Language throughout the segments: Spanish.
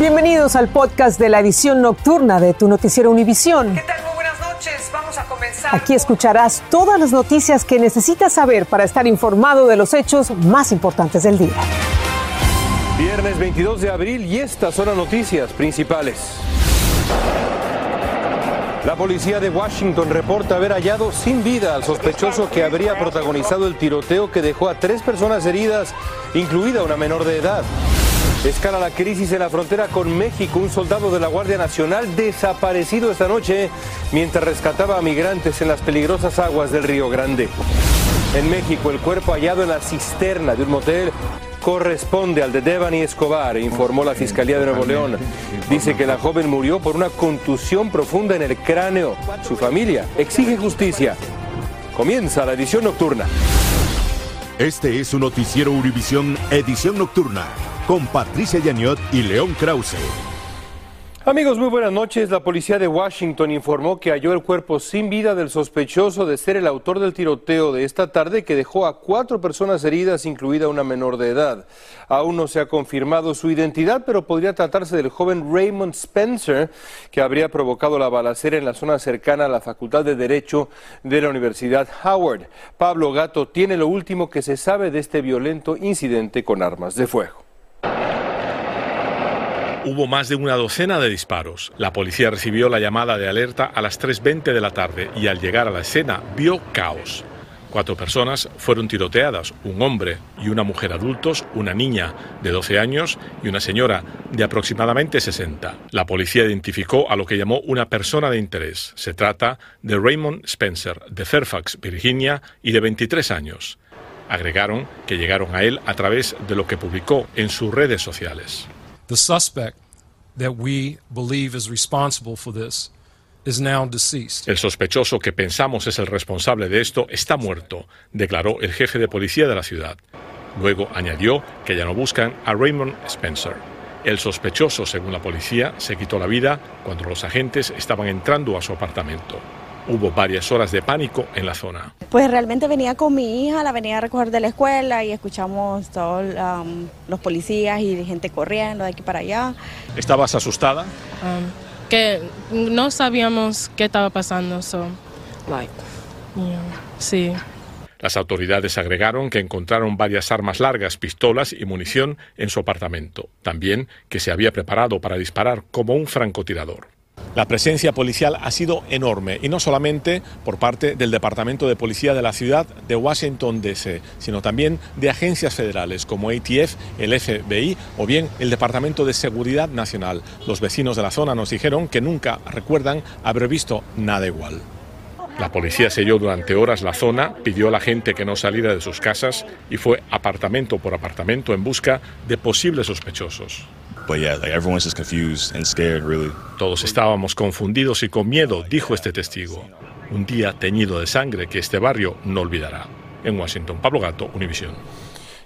Bienvenidos al podcast de la edición nocturna de tu noticiero Univisión. ¿Qué tal? Muy buenas noches. Vamos a comenzar. Aquí escucharás todas las noticias que necesitas saber para estar informado de los hechos más importantes del día. Viernes 22 de abril y estas son las noticias principales. La policía de Washington reporta haber hallado sin vida al sospechoso que habría protagonizado el tiroteo que dejó a tres personas heridas, incluida una menor de edad. Escala la crisis en la frontera con México. Un soldado de la Guardia Nacional desaparecido esta noche mientras rescataba a migrantes en las peligrosas aguas del Río Grande. En México, el cuerpo hallado en la cisterna de un motel corresponde al de Devani Escobar, informó la Fiscalía de Nuevo León. Dice que la joven murió por una contusión profunda en el cráneo. Su familia exige justicia. Comienza la edición nocturna. Este es su noticiero Univisión Edición Nocturna con Patricia Yaniot y León Krause. Amigos, muy buenas noches. La policía de Washington informó que halló el cuerpo sin vida del sospechoso de ser el autor del tiroteo de esta tarde que dejó a cuatro personas heridas, incluida una menor de edad. Aún no se ha confirmado su identidad, pero podría tratarse del joven Raymond Spencer, que habría provocado la balacera en la zona cercana a la Facultad de Derecho de la Universidad Howard. Pablo Gato tiene lo último que se sabe de este violento incidente con armas de fuego. Hubo más de una docena de disparos. La policía recibió la llamada de alerta a las 3.20 de la tarde y al llegar a la escena vio caos. Cuatro personas fueron tiroteadas, un hombre y una mujer adultos, una niña de 12 años y una señora de aproximadamente 60. La policía identificó a lo que llamó una persona de interés. Se trata de Raymond Spencer, de Fairfax, Virginia, y de 23 años. Agregaron que llegaron a él a través de lo que publicó en sus redes sociales. The suspect that we believe is responsible for this is now deceased. El sospechoso que pensamos es el responsable de esto está muerto, declaró el jefe de policía de la ciudad. Luego añadió que ya no buscan a Raymond Spencer. El sospechoso, según la policía, se quitó la vida cuando los agentes estaban entrando a su apartamento. Hubo varias horas de pánico en la zona. Pues realmente venía con mi hija, la venía a recoger de la escuela y escuchamos todos um, los policías y gente corriendo de aquí para allá. ¿Estabas asustada? Um, que no sabíamos qué estaba pasando, so, like, yeah, sí. Las autoridades agregaron que encontraron varias armas largas, pistolas y munición en su apartamento. También que se había preparado para disparar como un francotirador. La presencia policial ha sido enorme y no solamente por parte del Departamento de Policía de la ciudad de Washington, D.C., sino también de agencias federales como ATF, el FBI o bien el Departamento de Seguridad Nacional. Los vecinos de la zona nos dijeron que nunca recuerdan haber visto nada igual. La policía selló durante horas la zona, pidió a la gente que no saliera de sus casas y fue apartamento por apartamento en busca de posibles sospechosos. Todos estábamos confundidos y con miedo, dijo este testigo. Un día teñido de sangre que este barrio no olvidará. En Washington, Pablo Gato, Univisión.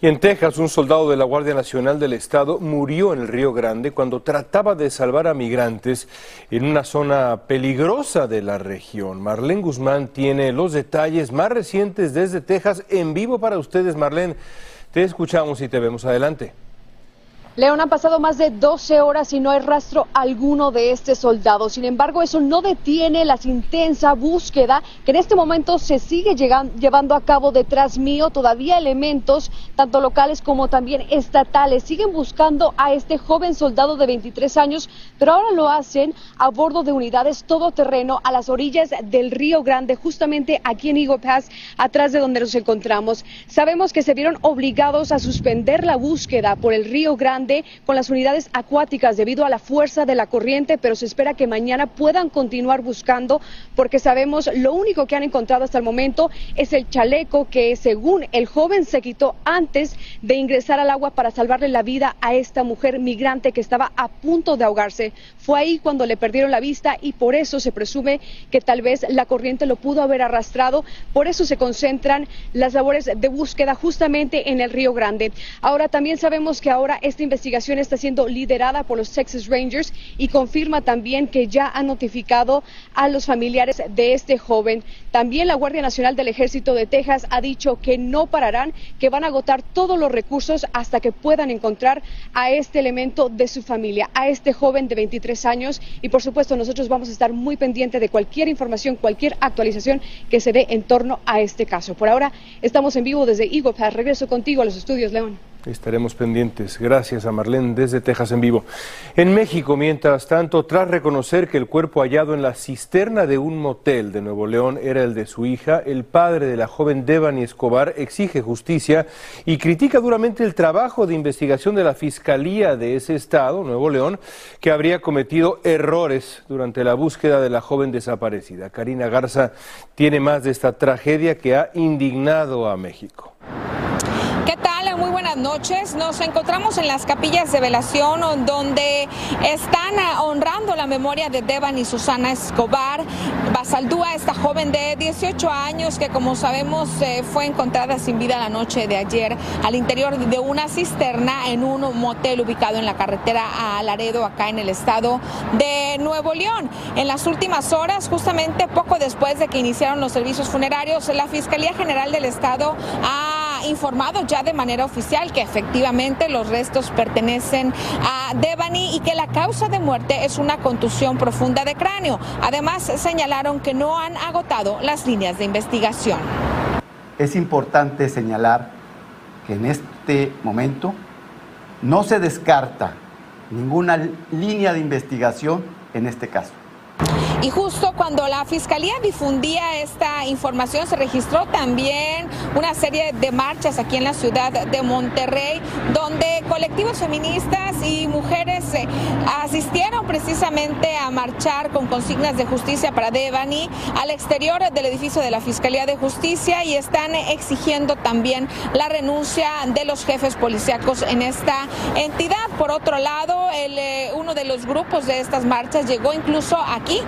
Y en Texas, un soldado de la Guardia Nacional del Estado murió en el Río Grande cuando trataba de salvar a migrantes en una zona peligrosa de la región. Marlene Guzmán tiene los detalles más recientes desde Texas en vivo para ustedes. Marlene, te escuchamos y te vemos adelante. León, han pasado más de 12 horas y no hay rastro alguno de este soldado. Sin embargo, eso no detiene la intensa búsqueda que en este momento se sigue llevando a cabo detrás mío. Todavía elementos, tanto locales como también estatales, siguen buscando a este joven soldado de 23 años, pero ahora lo hacen a bordo de unidades todoterreno a las orillas del Río Grande, justamente aquí en Eagle Pass, atrás de donde nos encontramos. Sabemos que se vieron obligados a suspender la búsqueda por el Río Grande con las unidades acuáticas debido a la fuerza de la corriente, pero se espera que mañana puedan continuar buscando porque sabemos lo único que han encontrado hasta el momento es el chaleco que según el joven se quitó antes de ingresar al agua para salvarle la vida a esta mujer migrante que estaba a punto de ahogarse. Fue ahí cuando le perdieron la vista y por eso se presume que tal vez la corriente lo pudo haber arrastrado. Por eso se concentran las labores de búsqueda justamente en el Río Grande. Ahora también sabemos que ahora esta investigación investigación está siendo liderada por los Texas Rangers y confirma también que ya han notificado a los familiares de este joven. También la Guardia Nacional del Ejército de Texas ha dicho que no pararán, que van a agotar todos los recursos hasta que puedan encontrar a este elemento de su familia, a este joven de 23 años. Y por supuesto nosotros vamos a estar muy pendientes de cualquier información, cualquier actualización que se dé en torno a este caso. Por ahora estamos en vivo desde Eagle Pass. Regreso contigo a los estudios, León. Estaremos pendientes. Gracias a Marlene desde Texas en vivo. En México, mientras tanto, tras reconocer que el cuerpo hallado en la cisterna de un motel de Nuevo León era el de su hija, el padre de la joven Devani Escobar exige justicia y critica duramente el trabajo de investigación de la Fiscalía de ese estado, Nuevo León, que habría cometido errores durante la búsqueda de la joven desaparecida. Karina Garza tiene más de esta tragedia que ha indignado a México. ¿Qué tal? Muy buenas noches. Nos encontramos en las capillas de velación donde están ah, honrando la memoria de Devan y Susana Escobar. Basaldúa, esta joven de 18 años que como sabemos eh, fue encontrada sin vida la noche de ayer al interior de una cisterna en un motel ubicado en la carretera a Laredo, acá en el estado de Nuevo León. En las últimas horas, justamente poco después de que iniciaron los servicios funerarios, la Fiscalía General del Estado ha informado ya de manera oficial que efectivamente los restos pertenecen a Devani y que la causa de muerte es una contusión profunda de cráneo. Además, señalaron que no han agotado las líneas de investigación. Es importante señalar que en este momento no se descarta ninguna línea de investigación en este caso. Y justo cuando la Fiscalía difundía esta información, se registró también una serie de marchas aquí en la ciudad de Monterrey, donde colectivos feministas y mujeres eh, asistieron precisamente a marchar con consignas de justicia para Devani al exterior del edificio de la Fiscalía de Justicia y están exigiendo también la renuncia de los jefes policíacos en esta entidad. Por otro lado, el, eh, uno de los grupos de estas marchas llegó incluso aquí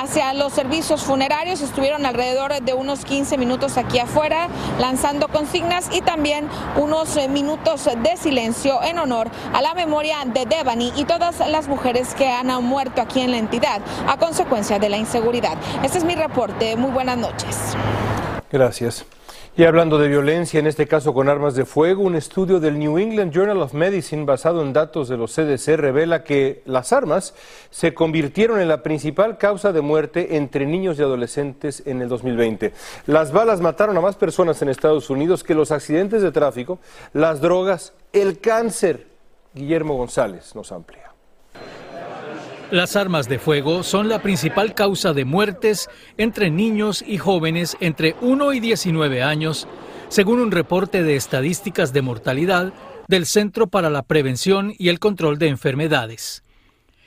hacia los servicios funerarios. Estuvieron alrededor de unos 15 minutos aquí afuera lanzando consignas y también unos eh, minutos de silencio en honor a la memoria de Devani y todas las mujeres que han muerto aquí en la entidad a consecuencia de la inseguridad. Este es mi reporte. Muy buenas noches. Gracias. Y hablando de violencia, en este caso con armas de fuego, un estudio del New England Journal of Medicine basado en datos de los CDC revela que las armas se convirtieron en la principal causa de muerte entre niños y adolescentes en el 2020. Las balas mataron a más personas en Estados Unidos que los accidentes de tráfico, las drogas, el cáncer. Guillermo González nos amplía. Las armas de fuego son la principal causa de muertes entre niños y jóvenes entre 1 y 19 años, según un reporte de estadísticas de mortalidad del Centro para la Prevención y el Control de Enfermedades.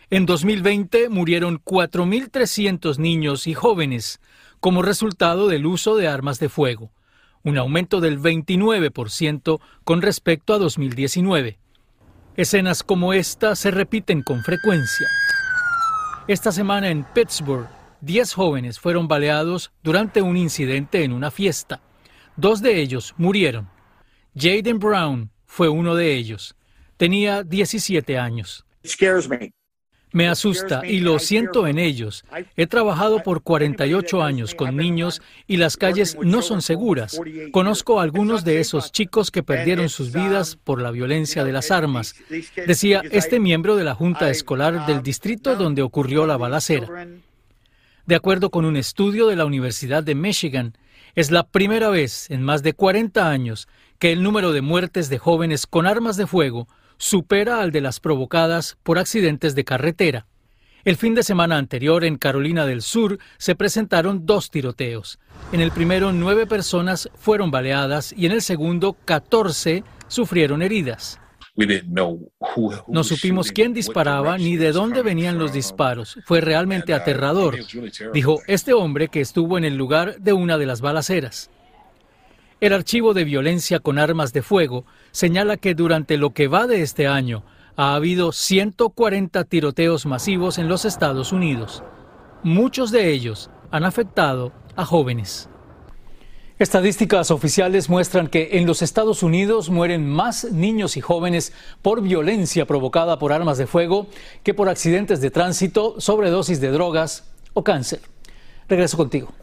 En 2020 murieron 4.300 niños y jóvenes como resultado del uso de armas de fuego, un aumento del 29% con respecto a 2019. Escenas como esta se repiten con frecuencia. Esta semana en Pittsburgh, 10 jóvenes fueron baleados durante un incidente en una fiesta. Dos de ellos murieron. Jaden Brown fue uno de ellos. Tenía 17 años. Asusta y lo siento en ellos. He trabajado por 48 años con niños y las calles no son seguras. Conozco a algunos de esos chicos que perdieron sus vidas por la violencia de las armas, decía este miembro de la Junta Escolar del distrito donde ocurrió la balacera. De acuerdo con un estudio de la Universidad de Michigan, es la primera vez en más de 40 años que el número de muertes de jóvenes con armas de fuego supera al de las provocadas por accidentes de carretera. El fin de semana anterior en Carolina del Sur se presentaron dos tiroteos. En el primero nueve personas fueron baleadas y en el segundo catorce sufrieron heridas. No supimos quién disparaba ni de dónde venían los disparos. Fue realmente aterrador, dijo este hombre que estuvo en el lugar de una de las balaceras. El archivo de violencia con armas de fuego señala que durante lo que va de este año ha habido 140 tiroteos masivos en los Estados Unidos. Muchos de ellos han afectado a jóvenes. Estadísticas oficiales muestran que en los Estados Unidos mueren más niños y jóvenes por violencia provocada por armas de fuego que por accidentes de tránsito, sobredosis de drogas o cáncer. Regreso contigo.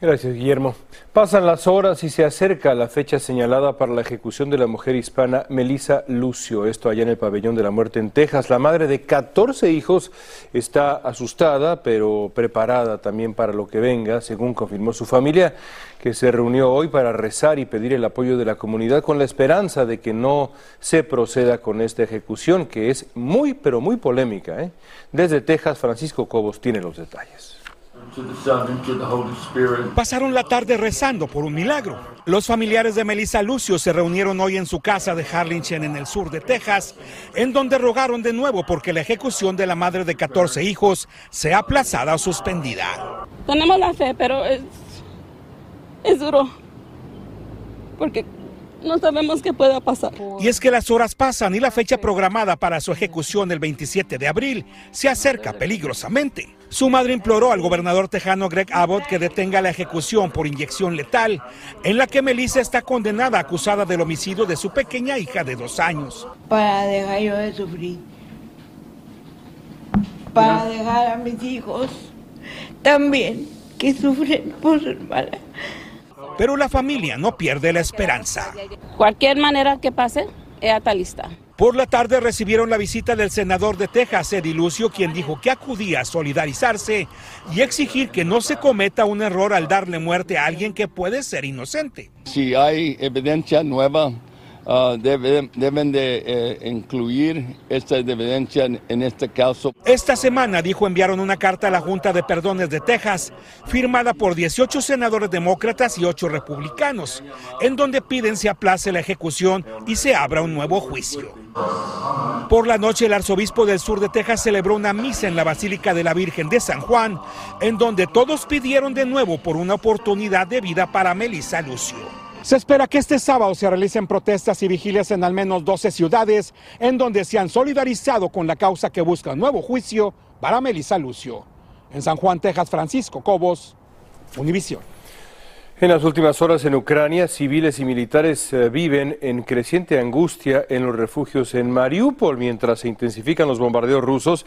Gracias, Guillermo. Pasan las horas y se acerca la fecha señalada para la ejecución de la mujer hispana Melissa Lucio. Esto allá en el pabellón de la muerte en Texas. La madre de 14 hijos está asustada, pero preparada también para lo que venga, según confirmó su familia, que se reunió hoy para rezar y pedir el apoyo de la comunidad con la esperanza de que no se proceda con esta ejecución, que es muy, pero muy polémica. ¿eh? Desde Texas, Francisco Cobos tiene los detalles. Pasaron la tarde rezando por un milagro. Los familiares de Melissa Lucio se reunieron hoy en su casa de Harlingen en el sur de Texas, en donde rogaron de nuevo porque la ejecución de la madre de 14 hijos sea aplazada o suspendida. Tenemos la fe, pero es, es duro. Porque no sabemos qué pueda pasar. Y es que las horas pasan y la fecha programada para su ejecución el 27 de abril se acerca peligrosamente. Su madre imploró al gobernador tejano Greg Abbott que detenga la ejecución por inyección letal, en la que Melissa está condenada acusada del homicidio de su pequeña hija de dos años. Para dejar yo de sufrir. Para dejar a mis hijos también que sufren por su hermana. Pero la familia no pierde la esperanza. Cualquier manera que pase, ella está lista. Por la tarde recibieron la visita del senador de Texas, Eddie Lucio, quien dijo que acudía a solidarizarse y exigir que no se cometa un error al darle muerte a alguien que puede ser inocente. Si hay evidencia nueva, uh, debe, deben de eh, incluir esta evidencia en, en, este caso. Esta semana, dijo, enviaron una carta a la Junta de Perdones de Texas, firmada por 18 senadores demócratas y 8 republicanos, en donde piden se aplace la ejecución y se abra un nuevo juicio. Por la noche, el arzobispo del sur de Texas celebró una misa en la Basílica de la Virgen de San Juan, en donde todos pidieron de nuevo por una oportunidad de vida para Melissa Lucio. Se espera que este sábado se realicen protestas y vigilias en al menos 12 ciudades, en donde se han solidarizado con la causa que busca nuevo juicio para Melissa Lucio. En San Juan, Texas, Francisco Cobos, Univisión. En las últimas horas en Ucrania, civiles y militares eh, viven en creciente angustia en los refugios en Mariupol mientras se intensifican los bombardeos rusos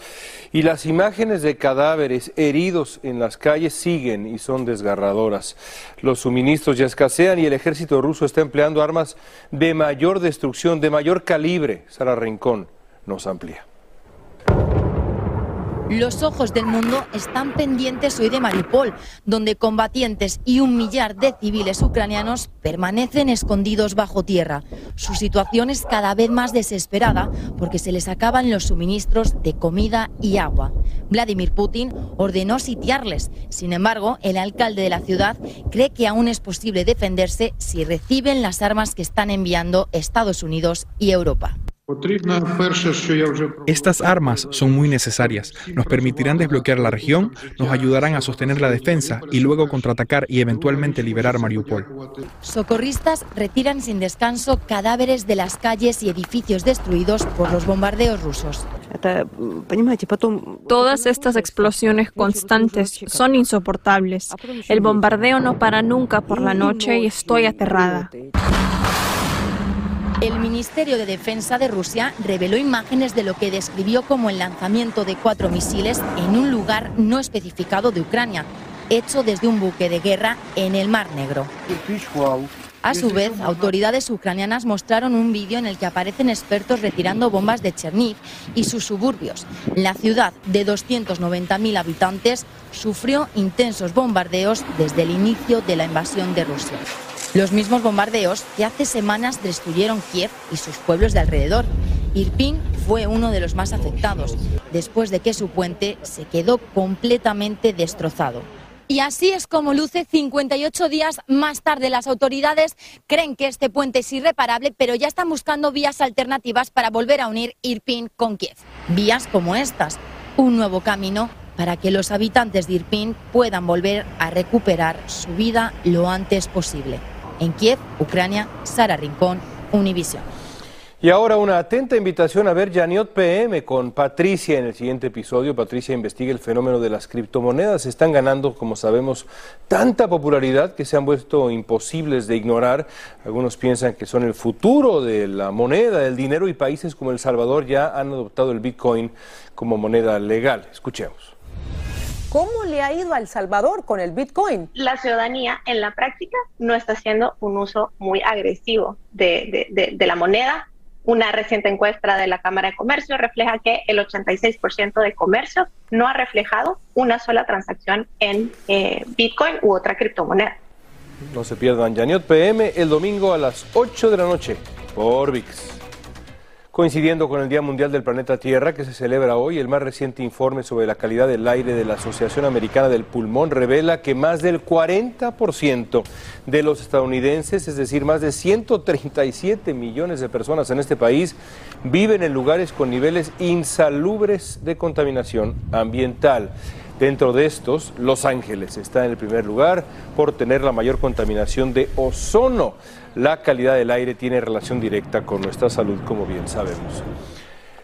y las imágenes de cadáveres heridos en las calles siguen y son desgarradoras. Los suministros ya escasean y el ejército ruso está empleando armas de mayor destrucción, de mayor calibre. Sara Rincón nos amplía. Los ojos del mundo están pendientes hoy de Mariupol, donde combatientes y un millar de civiles ucranianos permanecen escondidos bajo tierra. Su situación es cada vez más desesperada porque se les acaban los suministros de comida y agua. Vladimir Putin ordenó sitiarles. Sin embargo, el alcalde de la ciudad cree que aún es posible defenderse si reciben las armas que están enviando Estados Unidos y Europa. Estas armas son muy necesarias. Nos permitirán desbloquear la región, nos ayudarán a sostener la defensa y luego contraatacar y eventualmente liberar Mariupol. Socorristas retiran sin descanso cadáveres de las calles y edificios destruidos por los bombardeos rusos. Todas estas explosiones constantes son insoportables. El bombardeo no para nunca por la noche y estoy aterrada. El Ministerio de Defensa de Rusia reveló imágenes de lo que describió como el lanzamiento de cuatro misiles en un lugar no especificado de Ucrania, hecho desde un buque de guerra en el Mar Negro. A su vez, autoridades ucranianas mostraron un vídeo en el que aparecen expertos retirando bombas de Cherniv y sus suburbios. La ciudad de 290.000 habitantes sufrió intensos bombardeos desde el inicio de la invasión de Rusia. Los mismos bombardeos que hace semanas destruyeron Kiev y sus pueblos de alrededor. Irpin fue uno de los más afectados, después de que su puente se quedó completamente destrozado. Y así es como luce 58 días más tarde. Las autoridades creen que este puente es irreparable, pero ya están buscando vías alternativas para volver a unir Irpin con Kiev. Vías como estas, un nuevo camino para que los habitantes de Irpin puedan volver a recuperar su vida lo antes posible. En Kiev, Ucrania, Sara Rincón, Univision. Y ahora una atenta invitación a ver Janiot PM con Patricia en el siguiente episodio. Patricia investiga el fenómeno de las criptomonedas. Están ganando, como sabemos, tanta popularidad que se han vuelto imposibles de ignorar. Algunos piensan que son el futuro de la moneda, del dinero y países como El Salvador ya han adoptado el Bitcoin como moneda legal. Escuchemos. ¿Cómo le ha ido a El Salvador con el Bitcoin? La ciudadanía en la práctica no está haciendo un uso muy agresivo de, de, de la moneda una reciente encuesta de la Cámara de Comercio refleja que el 86% de comercio no ha reflejado una sola transacción en eh, Bitcoin u otra criptomoneda. No se pierdan Janiot PM el domingo a las 8 de la noche por VIX. Coincidiendo con el Día Mundial del Planeta Tierra que se celebra hoy, el más reciente informe sobre la calidad del aire de la Asociación Americana del Pulmón revela que más del 40% de los estadounidenses, es decir, más de 137 millones de personas en este país, viven en lugares con niveles insalubres de contaminación ambiental. Dentro de estos, Los Ángeles está en el primer lugar por tener la mayor contaminación de ozono. La calidad del aire tiene relación directa con nuestra salud, como bien sabemos.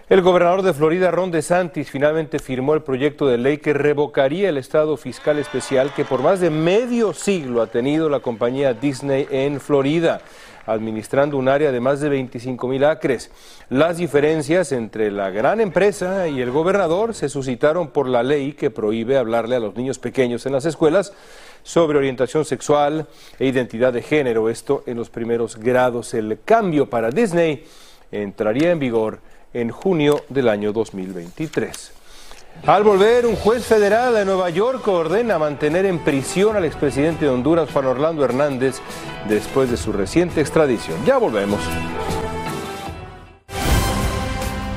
El gobernador de Florida, Ron DeSantis, finalmente firmó el proyecto de ley que revocaría el estado fiscal especial que por más de medio siglo ha tenido la compañía Disney en Florida administrando un área de más de 25 mil acres. Las diferencias entre la gran empresa y el gobernador se suscitaron por la ley que prohíbe hablarle a los niños pequeños en las escuelas sobre orientación sexual e identidad de género, esto en los primeros grados. El cambio para Disney entraría en vigor en junio del año 2023. Al volver, un juez federal de Nueva York ordena mantener en prisión al expresidente de Honduras, Juan Orlando Hernández, después de su reciente extradición. Ya volvemos.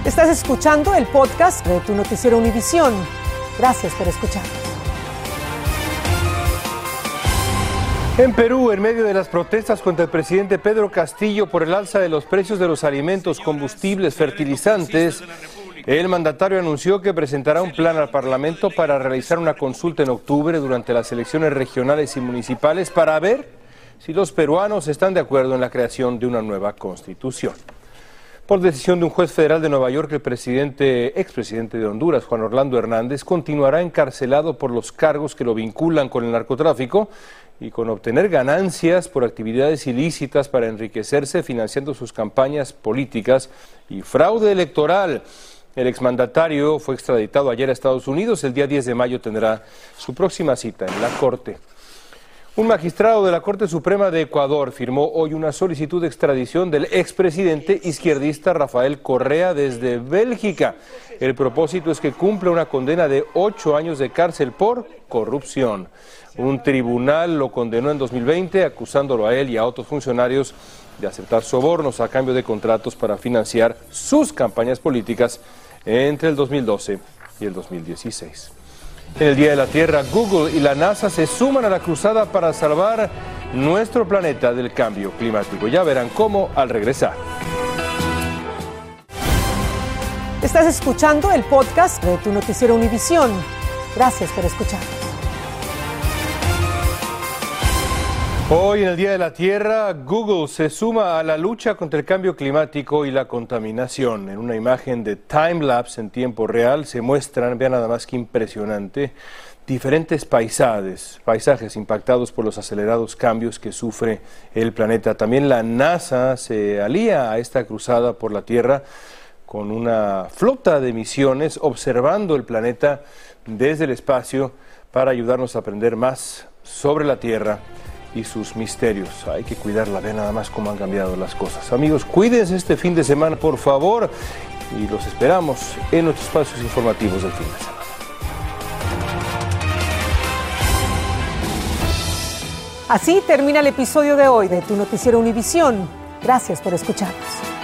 Estás escuchando el podcast de tu noticiero Univisión. Gracias por escuchar. En Perú, en medio de las protestas contra el presidente Pedro Castillo por el alza de los precios de los alimentos, combustibles, fertilizantes, el mandatario anunció que presentará un plan al Parlamento para realizar una consulta en octubre durante las elecciones regionales y municipales para ver si los peruanos están de acuerdo en la creación de una nueva constitución. Por decisión de un juez federal de Nueva York, el presidente, expresidente de Honduras, Juan Orlando Hernández, continuará encarcelado por los cargos que lo vinculan con el narcotráfico y con obtener ganancias por actividades ilícitas para enriquecerse financiando sus campañas políticas y fraude electoral. El exmandatario fue extraditado ayer a Estados Unidos. El día 10 de mayo tendrá su próxima cita en la Corte. Un magistrado de la Corte Suprema de Ecuador firmó hoy una solicitud de extradición del expresidente izquierdista Rafael Correa desde Bélgica. El propósito es que cumpla una condena de ocho años de cárcel por corrupción. Un tribunal lo condenó en 2020 acusándolo a él y a otros funcionarios de aceptar sobornos a cambio de contratos para financiar sus campañas políticas entre el 2012 y el 2016. En el Día de la Tierra, Google y la NASA se suman a la cruzada para salvar nuestro planeta del cambio climático. Ya verán cómo al regresar. Estás escuchando el podcast de tu noticiero Univisión. Gracias por escuchar. Hoy en el Día de la Tierra, Google se suma a la lucha contra el cambio climático y la contaminación. En una imagen de time lapse en tiempo real se muestran, vean nada más que impresionante, diferentes paisajes, paisajes impactados por los acelerados cambios que sufre el planeta. También la NASA se alía a esta cruzada por la Tierra con una flota de misiones observando el planeta desde el espacio para ayudarnos a aprender más sobre la Tierra y sus misterios. Hay que cuidarla, ve nada más cómo han cambiado las cosas. Amigos, cuídense este fin de semana, por favor, y los esperamos en nuestros espacios informativos del fin de semana. Así termina el episodio de hoy de Tu Noticiero Univisión. Gracias por escucharnos.